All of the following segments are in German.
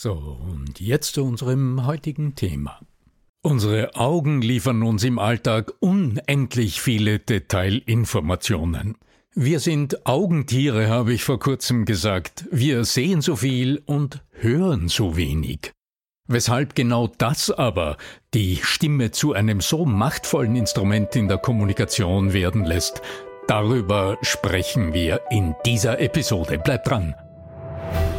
So, und jetzt zu unserem heutigen Thema. Unsere Augen liefern uns im Alltag unendlich viele Detailinformationen. Wir sind Augentiere, habe ich vor kurzem gesagt. Wir sehen so viel und hören so wenig. Weshalb genau das aber die Stimme zu einem so machtvollen Instrument in der Kommunikation werden lässt, darüber sprechen wir in dieser Episode. Bleibt dran!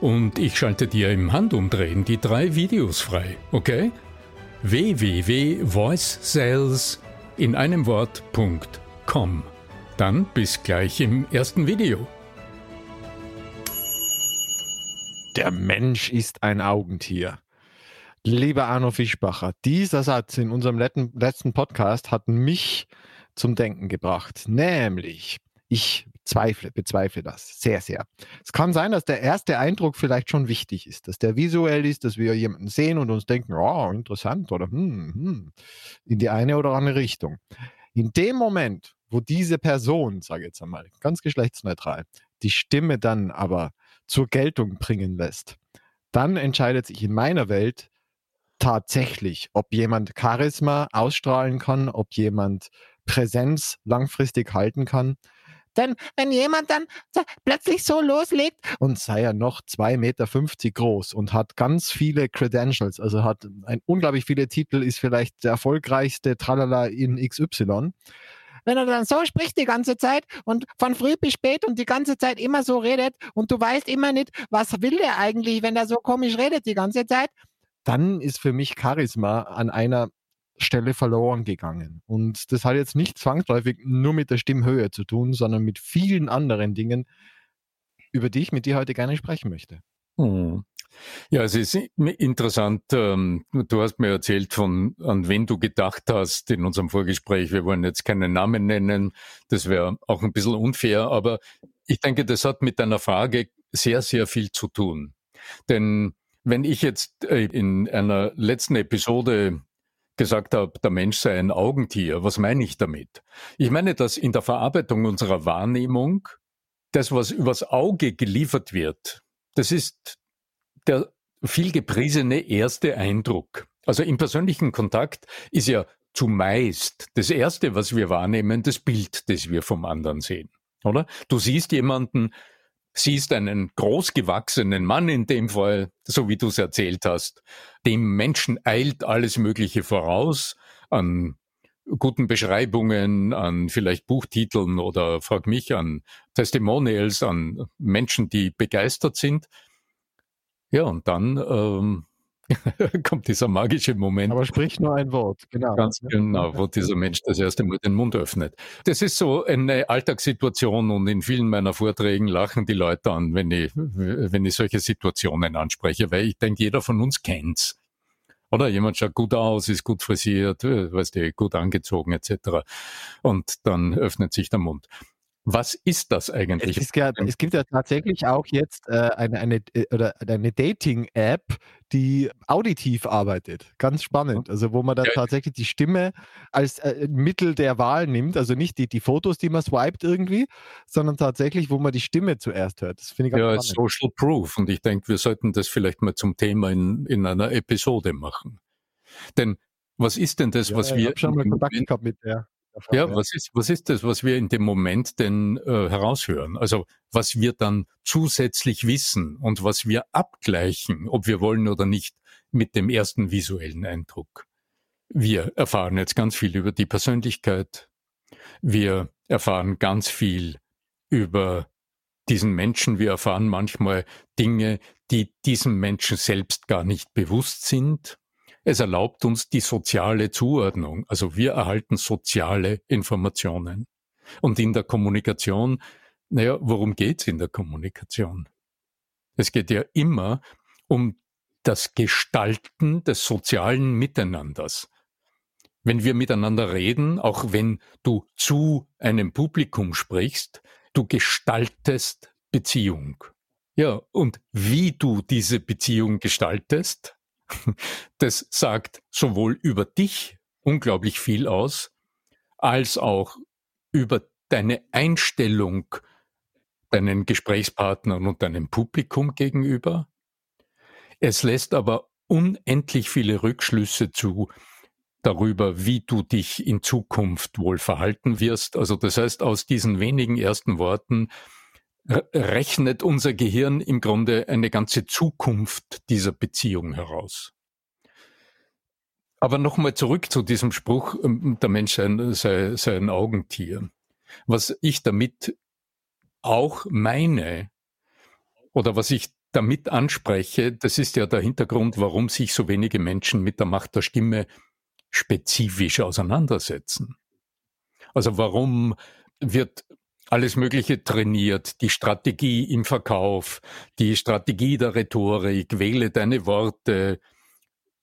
und ich schalte dir im Handumdrehen die drei Videos frei, okay? www.voicesales in einem Wort.com. Dann bis gleich im ersten Video. Der Mensch ist ein Augentier. Lieber Arno Fischbacher, dieser Satz in unserem letzten Podcast hat mich zum Denken gebracht. Nämlich, ich zweifle, bezweifle das sehr, sehr. Es kann sein, dass der erste Eindruck vielleicht schon wichtig ist, dass der visuell ist, dass wir jemanden sehen und uns denken, oh, interessant oder hm, hm, in die eine oder andere Richtung. In dem Moment, wo diese Person, sage ich jetzt einmal, ganz geschlechtsneutral, die Stimme dann aber zur Geltung bringen lässt, dann entscheidet sich in meiner Welt tatsächlich, ob jemand Charisma ausstrahlen kann, ob jemand Präsenz langfristig halten kann denn wenn jemand dann plötzlich so loslegt und sei er noch 2,50 Meter groß und hat ganz viele Credentials, also hat ein, unglaublich viele Titel, ist vielleicht der erfolgreichste Tralala in XY, wenn er dann so spricht die ganze Zeit und von früh bis spät und die ganze Zeit immer so redet und du weißt immer nicht, was will der eigentlich, wenn er so komisch redet die ganze Zeit, dann ist für mich Charisma an einer Stelle verloren gegangen. Und das hat jetzt nicht zwangsläufig nur mit der Stimmhöhe zu tun, sondern mit vielen anderen Dingen, über die ich mit dir heute gerne sprechen möchte. Hm. Ja, es ist interessant. Ähm, du hast mir erzählt, von an wen du gedacht hast in unserem Vorgespräch. Wir wollen jetzt keinen Namen nennen. Das wäre auch ein bisschen unfair. Aber ich denke, das hat mit deiner Frage sehr, sehr viel zu tun. Denn wenn ich jetzt äh, in einer letzten Episode gesagt habe, der Mensch sei ein Augentier. Was meine ich damit? Ich meine, dass in der Verarbeitung unserer Wahrnehmung das, was übers Auge geliefert wird, das ist der viel gepriesene erste Eindruck. Also im persönlichen Kontakt ist ja zumeist das erste, was wir wahrnehmen, das Bild, das wir vom anderen sehen. Oder? Du siehst jemanden, siehst einen großgewachsenen Mann in dem Fall, so wie du es erzählt hast. Dem Menschen eilt alles Mögliche voraus an guten Beschreibungen, an vielleicht Buchtiteln oder frag mich an Testimonials, an Menschen, die begeistert sind. Ja, und dann ähm, kommt dieser magische Moment. Aber sprich nur ein Wort, genau. Ganz genau, wo dieser Mensch das erste Mal den Mund öffnet. Das ist so eine Alltagssituation und in vielen meiner Vorträgen lachen die Leute an, wenn ich, wenn ich solche Situationen anspreche, weil ich denke, jeder von uns kennt's. Oder jemand schaut gut aus, ist gut frisiert, weißt du, gut angezogen etc. Und dann öffnet sich der Mund. Was ist das eigentlich? Es, ja, es gibt ja tatsächlich auch jetzt äh, eine, eine, äh, oder eine Dating-App, die auditiv arbeitet. Ganz spannend. Also wo man dann ja. tatsächlich die Stimme als äh, Mittel der Wahl nimmt. Also nicht die, die Fotos, die man swiped irgendwie, sondern tatsächlich, wo man die Stimme zuerst hört. Das finde ich ganz ja, spannend. Social Proof. Und ich denke, wir sollten das vielleicht mal zum Thema in, in einer Episode machen. Denn was ist denn das, ja, was wir. Ich schon mal Kontakt gehabt mit der. Davon, ja, ja, Was, ist, was ist das, was wir in dem Moment denn äh, heraushören? Also was wir dann zusätzlich wissen und was wir abgleichen, ob wir wollen oder nicht, mit dem ersten visuellen Eindruck. Wir erfahren jetzt ganz viel über die Persönlichkeit. Wir erfahren ganz viel über diesen Menschen. Wir erfahren manchmal Dinge, die diesem Menschen selbst gar nicht bewusst sind. Es erlaubt uns die soziale Zuordnung. Also wir erhalten soziale Informationen. Und in der Kommunikation, naja, worum geht's in der Kommunikation? Es geht ja immer um das Gestalten des sozialen Miteinanders. Wenn wir miteinander reden, auch wenn du zu einem Publikum sprichst, du gestaltest Beziehung. Ja, und wie du diese Beziehung gestaltest, das sagt sowohl über dich unglaublich viel aus, als auch über deine Einstellung deinen Gesprächspartnern und deinem Publikum gegenüber. Es lässt aber unendlich viele Rückschlüsse zu darüber, wie du dich in Zukunft wohl verhalten wirst. Also das heißt, aus diesen wenigen ersten Worten rechnet unser Gehirn im Grunde eine ganze Zukunft dieser Beziehung heraus. Aber nochmal zurück zu diesem Spruch, ähm, der Mensch sei, sei ein Augentier. Was ich damit auch meine, oder was ich damit anspreche, das ist ja der Hintergrund, warum sich so wenige Menschen mit der Macht der Stimme spezifisch auseinandersetzen. Also warum wird alles Mögliche trainiert, die Strategie im Verkauf, die Strategie der Rhetorik, wähle deine Worte.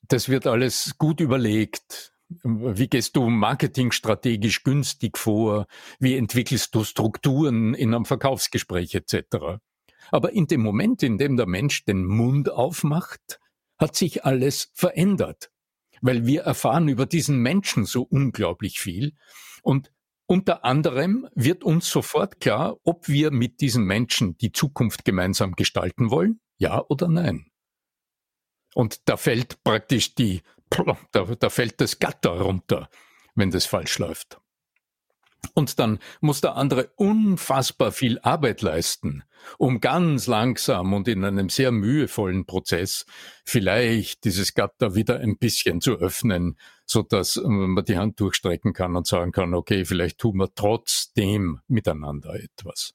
Das wird alles gut überlegt. Wie gehst du marketingstrategisch günstig vor? Wie entwickelst du Strukturen in einem Verkaufsgespräch etc.? Aber in dem Moment, in dem der Mensch den Mund aufmacht, hat sich alles verändert, weil wir erfahren über diesen Menschen so unglaublich viel und unter anderem wird uns sofort klar, ob wir mit diesen Menschen die Zukunft gemeinsam gestalten wollen, ja oder nein. Und da fällt praktisch die, da, da fällt das Gatter runter, wenn das falsch läuft. Und dann muss der andere unfassbar viel Arbeit leisten, um ganz langsam und in einem sehr mühevollen Prozess vielleicht dieses Gatter wieder ein bisschen zu öffnen, so dass ähm, man die Hand durchstrecken kann und sagen kann, okay, vielleicht tun wir trotzdem miteinander etwas.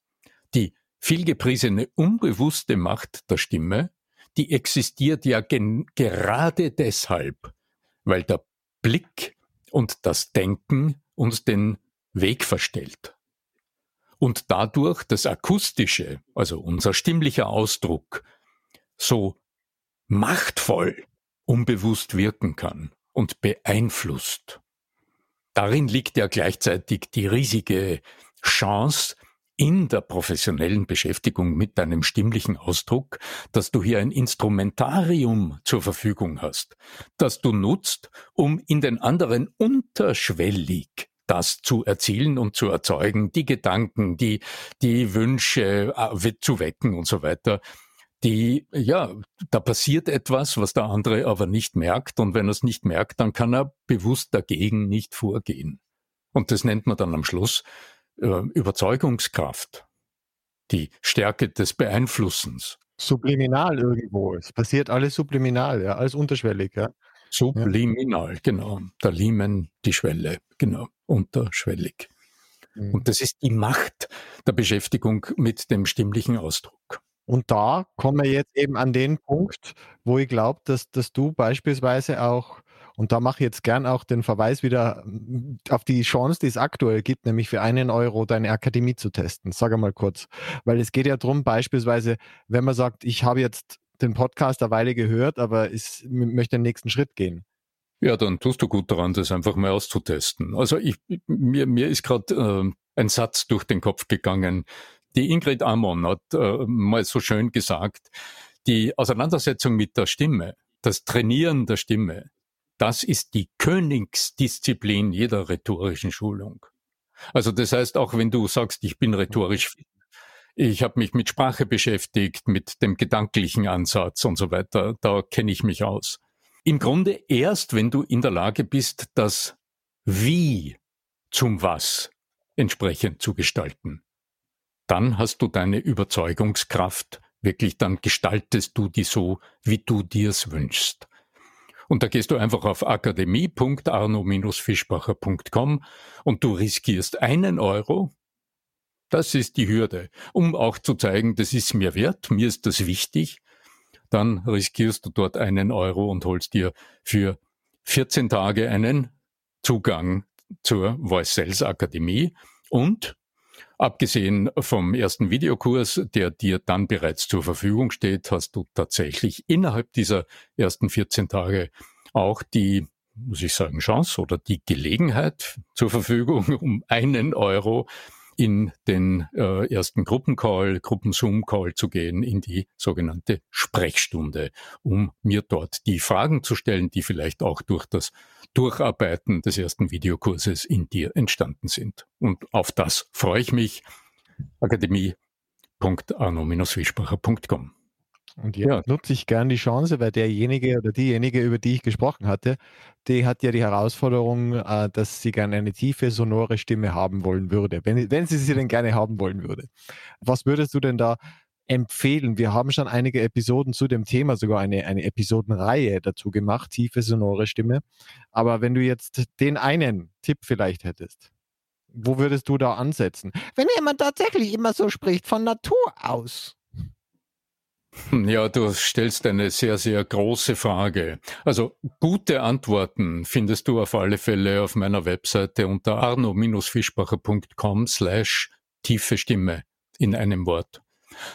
Die vielgepriesene unbewusste Macht der Stimme, die existiert ja gerade deshalb, weil der Blick und das Denken uns den Weg verstellt. Und dadurch das Akustische, also unser stimmlicher Ausdruck, so machtvoll unbewusst wirken kann und beeinflusst. Darin liegt ja gleichzeitig die riesige Chance in der professionellen Beschäftigung mit deinem stimmlichen Ausdruck, dass du hier ein Instrumentarium zur Verfügung hast, das du nutzt, um in den anderen unterschwellig das zu erzielen und zu erzeugen, die Gedanken, die, die Wünsche äh, zu wecken und so weiter. Die, ja, da passiert etwas, was der andere aber nicht merkt. Und wenn er es nicht merkt, dann kann er bewusst dagegen nicht vorgehen. Und das nennt man dann am Schluss äh, Überzeugungskraft. Die Stärke des Beeinflussens. Subliminal irgendwo. Es passiert alles subliminal, ja, alles unterschwellig, ja. Subliminal, ja. genau. Der Liemen, die Schwelle, genau, unterschwellig. Mhm. Und das ist die Macht der Beschäftigung mit dem stimmlichen Ausdruck. Und da kommen wir jetzt eben an den Punkt, wo ich glaube, dass, dass du beispielsweise auch, und da mache ich jetzt gern auch den Verweis wieder mm, auf die Chance, die es aktuell gibt, nämlich für einen Euro deine Akademie zu testen. Sag mal kurz. Weil es geht ja darum, beispielsweise, wenn man sagt, ich habe jetzt den Podcast eine Weile gehört, aber ich möchte den nächsten Schritt gehen. Ja, dann tust du gut daran, das einfach mal auszutesten. Also ich, mir, mir ist gerade äh, ein Satz durch den Kopf gegangen. Die Ingrid Amon hat äh, mal so schön gesagt, die Auseinandersetzung mit der Stimme, das Trainieren der Stimme, das ist die Königsdisziplin jeder rhetorischen Schulung. Also das heißt, auch wenn du sagst, ich bin rhetorisch fit, ich habe mich mit Sprache beschäftigt, mit dem gedanklichen Ansatz und so weiter, da kenne ich mich aus. Im Grunde erst, wenn du in der Lage bist, das Wie zum Was entsprechend zu gestalten. Dann hast du deine Überzeugungskraft, wirklich dann gestaltest du die so, wie du dir's wünschst. Und da gehst du einfach auf akademie.arno-fischbacher.com und du riskierst einen Euro. Das ist die Hürde, um auch zu zeigen, das ist mir wert, mir ist das wichtig dann riskierst du dort einen Euro und holst dir für 14 Tage einen Zugang zur Voice Sales Akademie. Und Abgesehen vom ersten Videokurs, der dir dann bereits zur Verfügung steht, hast du tatsächlich innerhalb dieser ersten 14 Tage auch die, muss ich sagen, Chance oder die Gelegenheit zur Verfügung, um einen Euro in den äh, ersten Gruppencall, Gruppenzoom-Call zu gehen, in die sogenannte Sprechstunde, um mir dort die Fragen zu stellen, die vielleicht auch durch das Durcharbeiten des ersten Videokurses in dir entstanden sind. Und auf das freue ich mich. Akademie.arno-wiesbacher.com und jetzt ja. nutze ich gern die Chance, weil derjenige oder diejenige, über die ich gesprochen hatte, die hat ja die Herausforderung, äh, dass sie gerne eine tiefe, sonore Stimme haben wollen würde, wenn, wenn sie sie denn gerne haben wollen würde. Was würdest du denn da empfehlen? Wir haben schon einige Episoden zu dem Thema, sogar eine, eine Episodenreihe dazu gemacht, tiefe, sonore Stimme. Aber wenn du jetzt den einen Tipp vielleicht hättest, wo würdest du da ansetzen? Wenn jemand tatsächlich immer so spricht, von Natur aus. Ja, du stellst eine sehr, sehr große Frage. Also gute Antworten findest du auf alle Fälle auf meiner Webseite unter arno-fischbacher.com slash tiefe Stimme in einem Wort.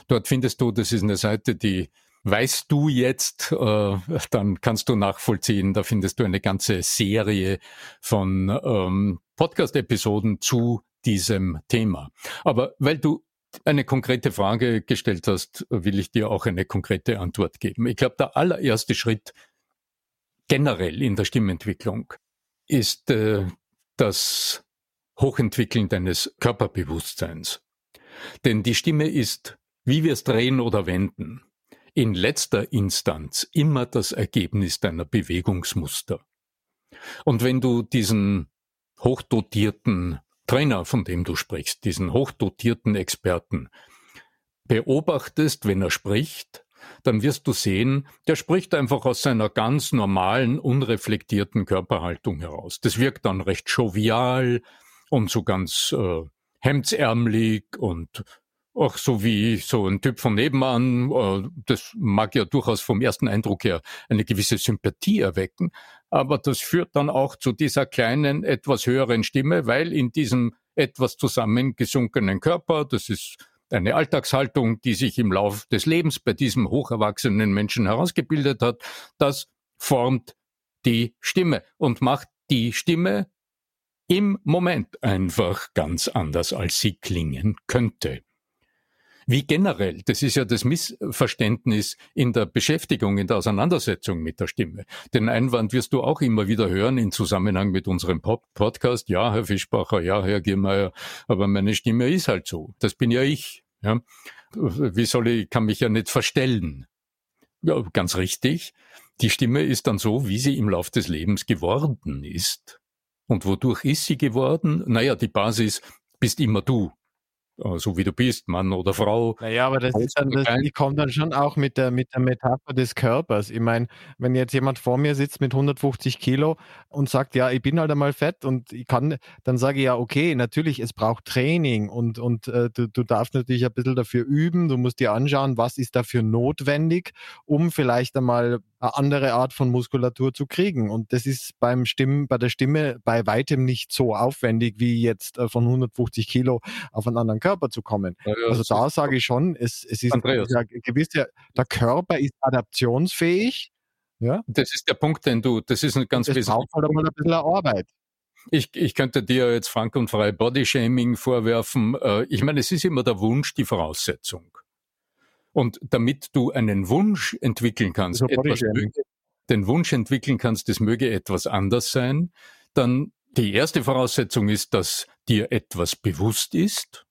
Dort findest du, das ist eine Seite, die weißt du jetzt, äh, dann kannst du nachvollziehen, da findest du eine ganze Serie von ähm, Podcast-Episoden zu diesem Thema. Aber weil du eine konkrete Frage gestellt hast, will ich dir auch eine konkrete Antwort geben. Ich glaube, der allererste Schritt generell in der Stimmentwicklung ist äh, das Hochentwickeln deines Körperbewusstseins. Denn die Stimme ist, wie wir es drehen oder wenden, in letzter Instanz immer das Ergebnis deiner Bewegungsmuster. Und wenn du diesen hochdotierten Trainer, von dem du sprichst, diesen hochdotierten Experten, beobachtest, wenn er spricht, dann wirst du sehen, der spricht einfach aus seiner ganz normalen, unreflektierten Körperhaltung heraus. Das wirkt dann recht jovial und so ganz äh, hemdsärmelig und auch so wie so ein Typ von nebenan, äh, das mag ja durchaus vom ersten Eindruck her eine gewisse Sympathie erwecken, aber das führt dann auch zu dieser kleinen, etwas höheren Stimme, weil in diesem etwas zusammengesunkenen Körper, das ist eine Alltagshaltung, die sich im Lauf des Lebens bei diesem hocherwachsenen Menschen herausgebildet hat, das formt die Stimme und macht die Stimme im Moment einfach ganz anders, als sie klingen könnte wie generell, das ist ja das Missverständnis in der Beschäftigung, in der Auseinandersetzung mit der Stimme. Den Einwand wirst du auch immer wieder hören in Zusammenhang mit unserem Podcast. Ja, Herr Fischbacher, ja, Herr Giermeier, aber meine Stimme ist halt so. Das bin ja ich. Ja. Wie soll ich, kann mich ja nicht verstellen. Ja, ganz richtig. Die Stimme ist dann so, wie sie im Lauf des Lebens geworden ist. Und wodurch ist sie geworden? Naja, die Basis bist immer du. Äh, so wie du bist, Mann oder Frau. Naja, aber das ist dann, das, ich komme dann schon auch mit der, mit der Metapher des Körpers. Ich meine, wenn jetzt jemand vor mir sitzt mit 150 Kilo und sagt, ja, ich bin halt einmal fett und ich kann, dann sage ich ja, okay, natürlich, es braucht Training und, und äh, du, du darfst natürlich ein bisschen dafür üben, du musst dir anschauen, was ist dafür notwendig, um vielleicht einmal eine andere Art von Muskulatur zu kriegen. Und das ist beim Stimmen, bei der Stimme bei weitem nicht so aufwendig, wie jetzt äh, von 150 Kilo auf einen anderen Körper zu kommen. Ja, also da sage ich schon, es, es ist ja gewisse, der Körper ist adaptionsfähig. Ja? Das ist der Punkt, den du, das ist ein ganz braucht halt mal ein bisschen Arbeit. Ich, ich könnte dir jetzt frank und frei Bodyshaming vorwerfen. Äh, ich meine, es ist immer der Wunsch, die Voraussetzung. Und damit du einen Wunsch entwickeln kannst, etwas den Wunsch entwickeln kannst, es möge etwas anders sein, dann die erste Voraussetzung ist, dass dir etwas bewusst ist,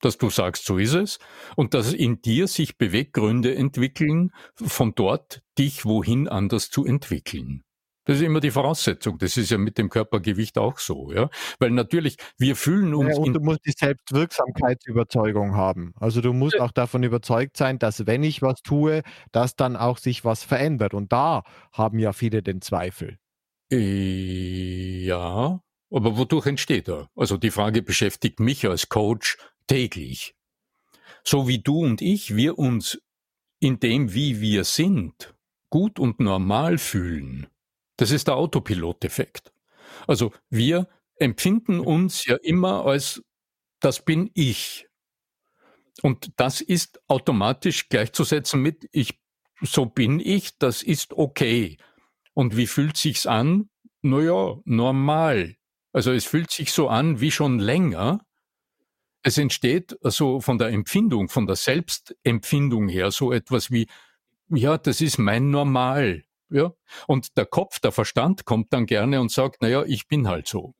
dass du sagst, so ist es, und dass in dir sich Beweggründe entwickeln, von dort dich wohin anders zu entwickeln. Das ist immer die Voraussetzung. Das ist ja mit dem Körpergewicht auch so, ja. Weil natürlich, wir fühlen uns. Ja, und du musst die Selbstwirksamkeitsüberzeugung haben. Also du musst auch davon überzeugt sein, dass wenn ich was tue, dass dann auch sich was verändert. Und da haben ja viele den Zweifel. Ja, aber wodurch entsteht er? Also die Frage beschäftigt mich als Coach täglich. So wie du und ich, wir uns in dem, wie wir sind, gut und normal fühlen das ist der Autopilot-Effekt. Also wir empfinden uns ja immer als, das bin ich. Und das ist automatisch gleichzusetzen mit, ich, so bin ich, das ist okay. Und wie fühlt sich's an? Naja, normal. Also es fühlt sich so an wie schon länger. Es entsteht also von der Empfindung, von der Selbstempfindung her so etwas wie, ja, das ist mein Normal. Ja? Und der Kopf, der Verstand kommt dann gerne und sagt, naja, ich bin halt so.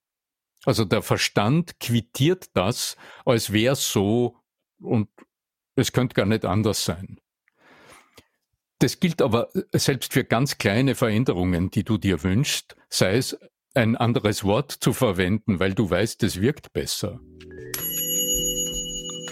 Also der Verstand quittiert das, als wäre es so und es könnte gar nicht anders sein. Das gilt aber selbst für ganz kleine Veränderungen, die du dir wünschst, sei es ein anderes Wort zu verwenden, weil du weißt, es wirkt besser.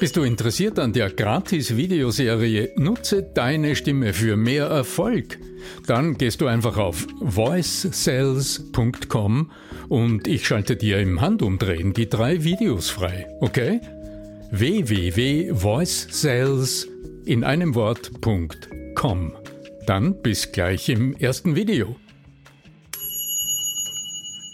Bist du interessiert an der Gratis-Videoserie Nutze deine Stimme für mehr Erfolg? Dann gehst du einfach auf voicesales.com und ich schalte dir im Handumdrehen die drei Videos frei, okay? www.voicesales in einem Wort.com. Dann bis gleich im ersten Video.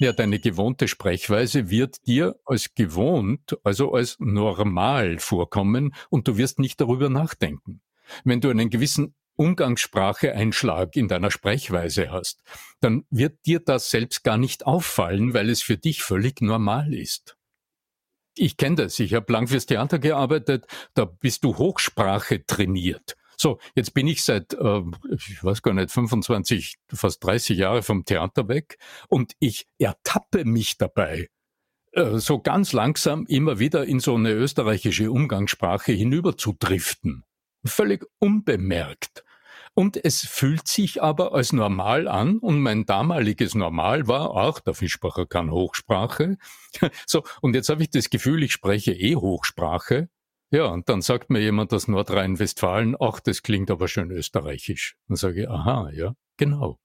Ja, deine gewohnte Sprechweise wird dir als gewohnt, also als normal vorkommen und du wirst nicht darüber nachdenken. Wenn du einen gewissen Umgangssprache-Einschlag in deiner Sprechweise hast, dann wird dir das selbst gar nicht auffallen, weil es für dich völlig normal ist. Ich kenne das, ich habe lang fürs Theater gearbeitet, da bist du Hochsprache trainiert. So, jetzt bin ich seit, äh, ich weiß gar nicht, 25, fast 30 Jahre vom Theater weg und ich ertappe mich dabei, äh, so ganz langsam immer wieder in so eine österreichische Umgangssprache hinüber zu driften. Völlig unbemerkt. Und es fühlt sich aber als normal an und mein damaliges Normal war auch, der Fischbacher kann Hochsprache. So, und jetzt habe ich das Gefühl, ich spreche eh Hochsprache ja, und dann sagt mir jemand aus Nordrhein-Westfalen, ach, das klingt aber schön österreichisch. Dann sage ich, aha, ja, genau.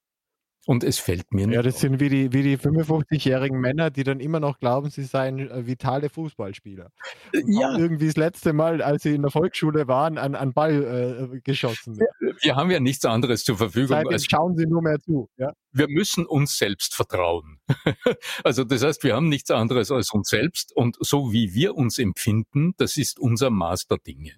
Und es fällt mir nicht. Ja, das sind wie die, wie die 55-jährigen Männer, die dann immer noch glauben, sie seien äh, vitale Fußballspieler. Äh, und ja. Irgendwie das letzte Mal, als sie in der Volksschule waren, an, an Ball äh, geschossen. Wir haben ja nichts anderes zur Verfügung. Seitdem als schauen sie nur mehr zu. Ja? Wir müssen uns selbst vertrauen. also das heißt, wir haben nichts anderes als uns selbst und so wie wir uns empfinden, das ist unser Maß der Dinge.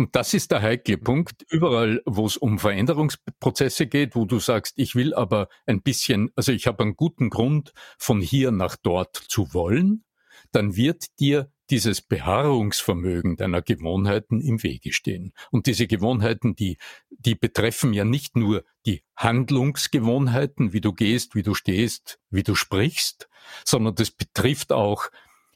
Und das ist der heikle Punkt. Überall, wo es um Veränderungsprozesse geht, wo du sagst, ich will aber ein bisschen, also ich habe einen guten Grund, von hier nach dort zu wollen, dann wird dir dieses Beharrungsvermögen deiner Gewohnheiten im Wege stehen. Und diese Gewohnheiten, die, die betreffen ja nicht nur die Handlungsgewohnheiten, wie du gehst, wie du stehst, wie du sprichst, sondern das betrifft auch,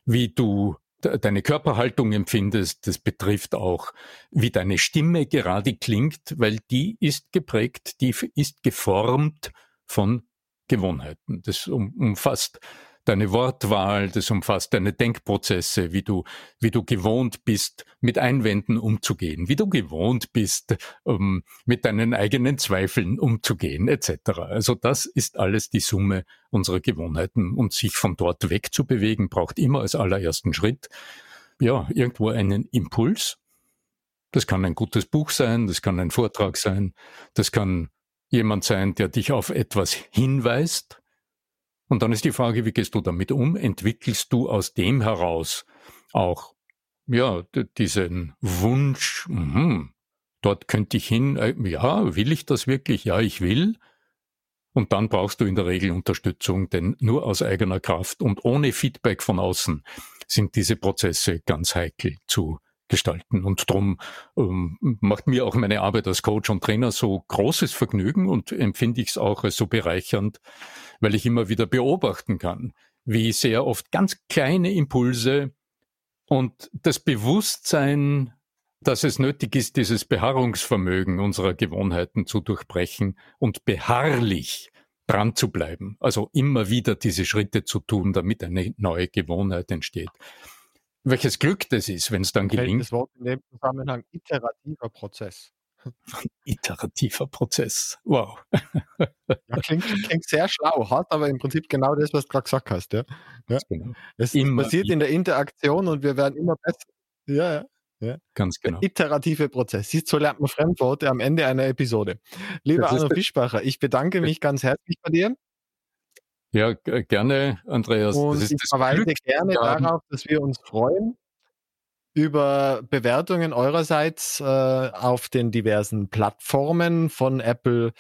wie du deine Körperhaltung empfindest. Das betrifft auch, wie deine Stimme gerade klingt, weil die ist geprägt, die ist geformt von Gewohnheiten. Das umfasst deine Wortwahl, das umfasst deine Denkprozesse, wie du, wie du gewohnt bist, mit Einwänden umzugehen, wie du gewohnt bist, um, mit deinen eigenen Zweifeln umzugehen, etc. Also das ist alles die Summe unserer Gewohnheiten und sich von dort wegzubewegen braucht immer als allerersten Schritt, ja, irgendwo einen Impuls. Das kann ein gutes Buch sein, das kann ein Vortrag sein, das kann jemand sein, der dich auf etwas hinweist, und dann ist die Frage, wie gehst du damit um? Entwickelst du aus dem heraus auch, ja, diesen Wunsch, mh, dort könnte ich hin, äh, ja, will ich das wirklich? Ja, ich will. Und dann brauchst du in der Regel Unterstützung, denn nur aus eigener Kraft und ohne Feedback von außen sind diese Prozesse ganz heikel zu gestalten. Und darum ähm, macht mir auch meine Arbeit als Coach und Trainer so großes Vergnügen und empfinde ich es auch als so bereichernd, weil ich immer wieder beobachten kann, wie sehr oft ganz kleine Impulse und das Bewusstsein, dass es nötig ist, dieses Beharrungsvermögen unserer Gewohnheiten zu durchbrechen und beharrlich dran zu bleiben. Also immer wieder diese Schritte zu tun, damit eine neue Gewohnheit entsteht welches Glück das ist, wenn es dann gelingt. Das Wort in dem Zusammenhang iterativer Prozess. Iterativer Prozess. Wow. Ja, klingt, klingt, sehr schlau, hat aber im Prinzip genau das, was du gerade gesagt hast. Ja? ja. Genau. Es immer passiert in der Interaktion und wir werden immer besser. Ja, ja. Ja. Ganz genau. Der iterative Prozess. Siehst, so lernt man Fremdworte am Ende einer Episode. Lieber Arno Fischbacher, ich bedanke mich ganz herzlich bei dir. Ja, gerne, Andreas. Und ich verweise Glück gerne darauf, dass wir uns freuen über Bewertungen eurerseits äh, auf den diversen Plattformen von Apple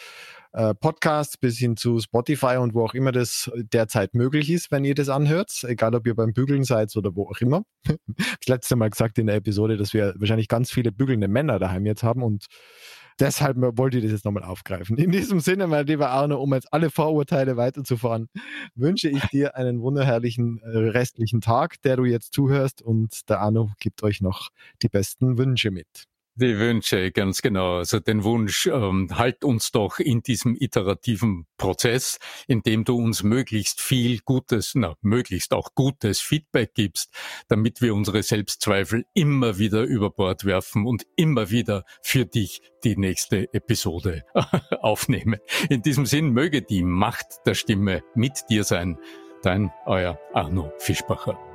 äh, Podcasts bis hin zu Spotify und wo auch immer das derzeit möglich ist, wenn ihr das anhört, egal ob ihr beim Bügeln seid oder wo auch immer. das letzte Mal gesagt in der Episode, dass wir wahrscheinlich ganz viele bügelnde Männer daheim jetzt haben und Deshalb wollte ich das jetzt nochmal aufgreifen. In diesem Sinne, mein lieber Arno, um jetzt alle Vorurteile weiterzufahren, wünsche ich dir einen wunderherrlichen äh, restlichen Tag, der du jetzt zuhörst und der Arno gibt euch noch die besten Wünsche mit. Die Wünsche, ganz genau. Also den Wunsch, ähm, halt uns doch in diesem iterativen Prozess, in dem du uns möglichst viel Gutes, na, möglichst auch gutes Feedback gibst, damit wir unsere Selbstzweifel immer wieder über Bord werfen und immer wieder für dich die nächste Episode aufnehmen. In diesem Sinn möge die Macht der Stimme mit dir sein. Dein, euer Arno Fischbacher.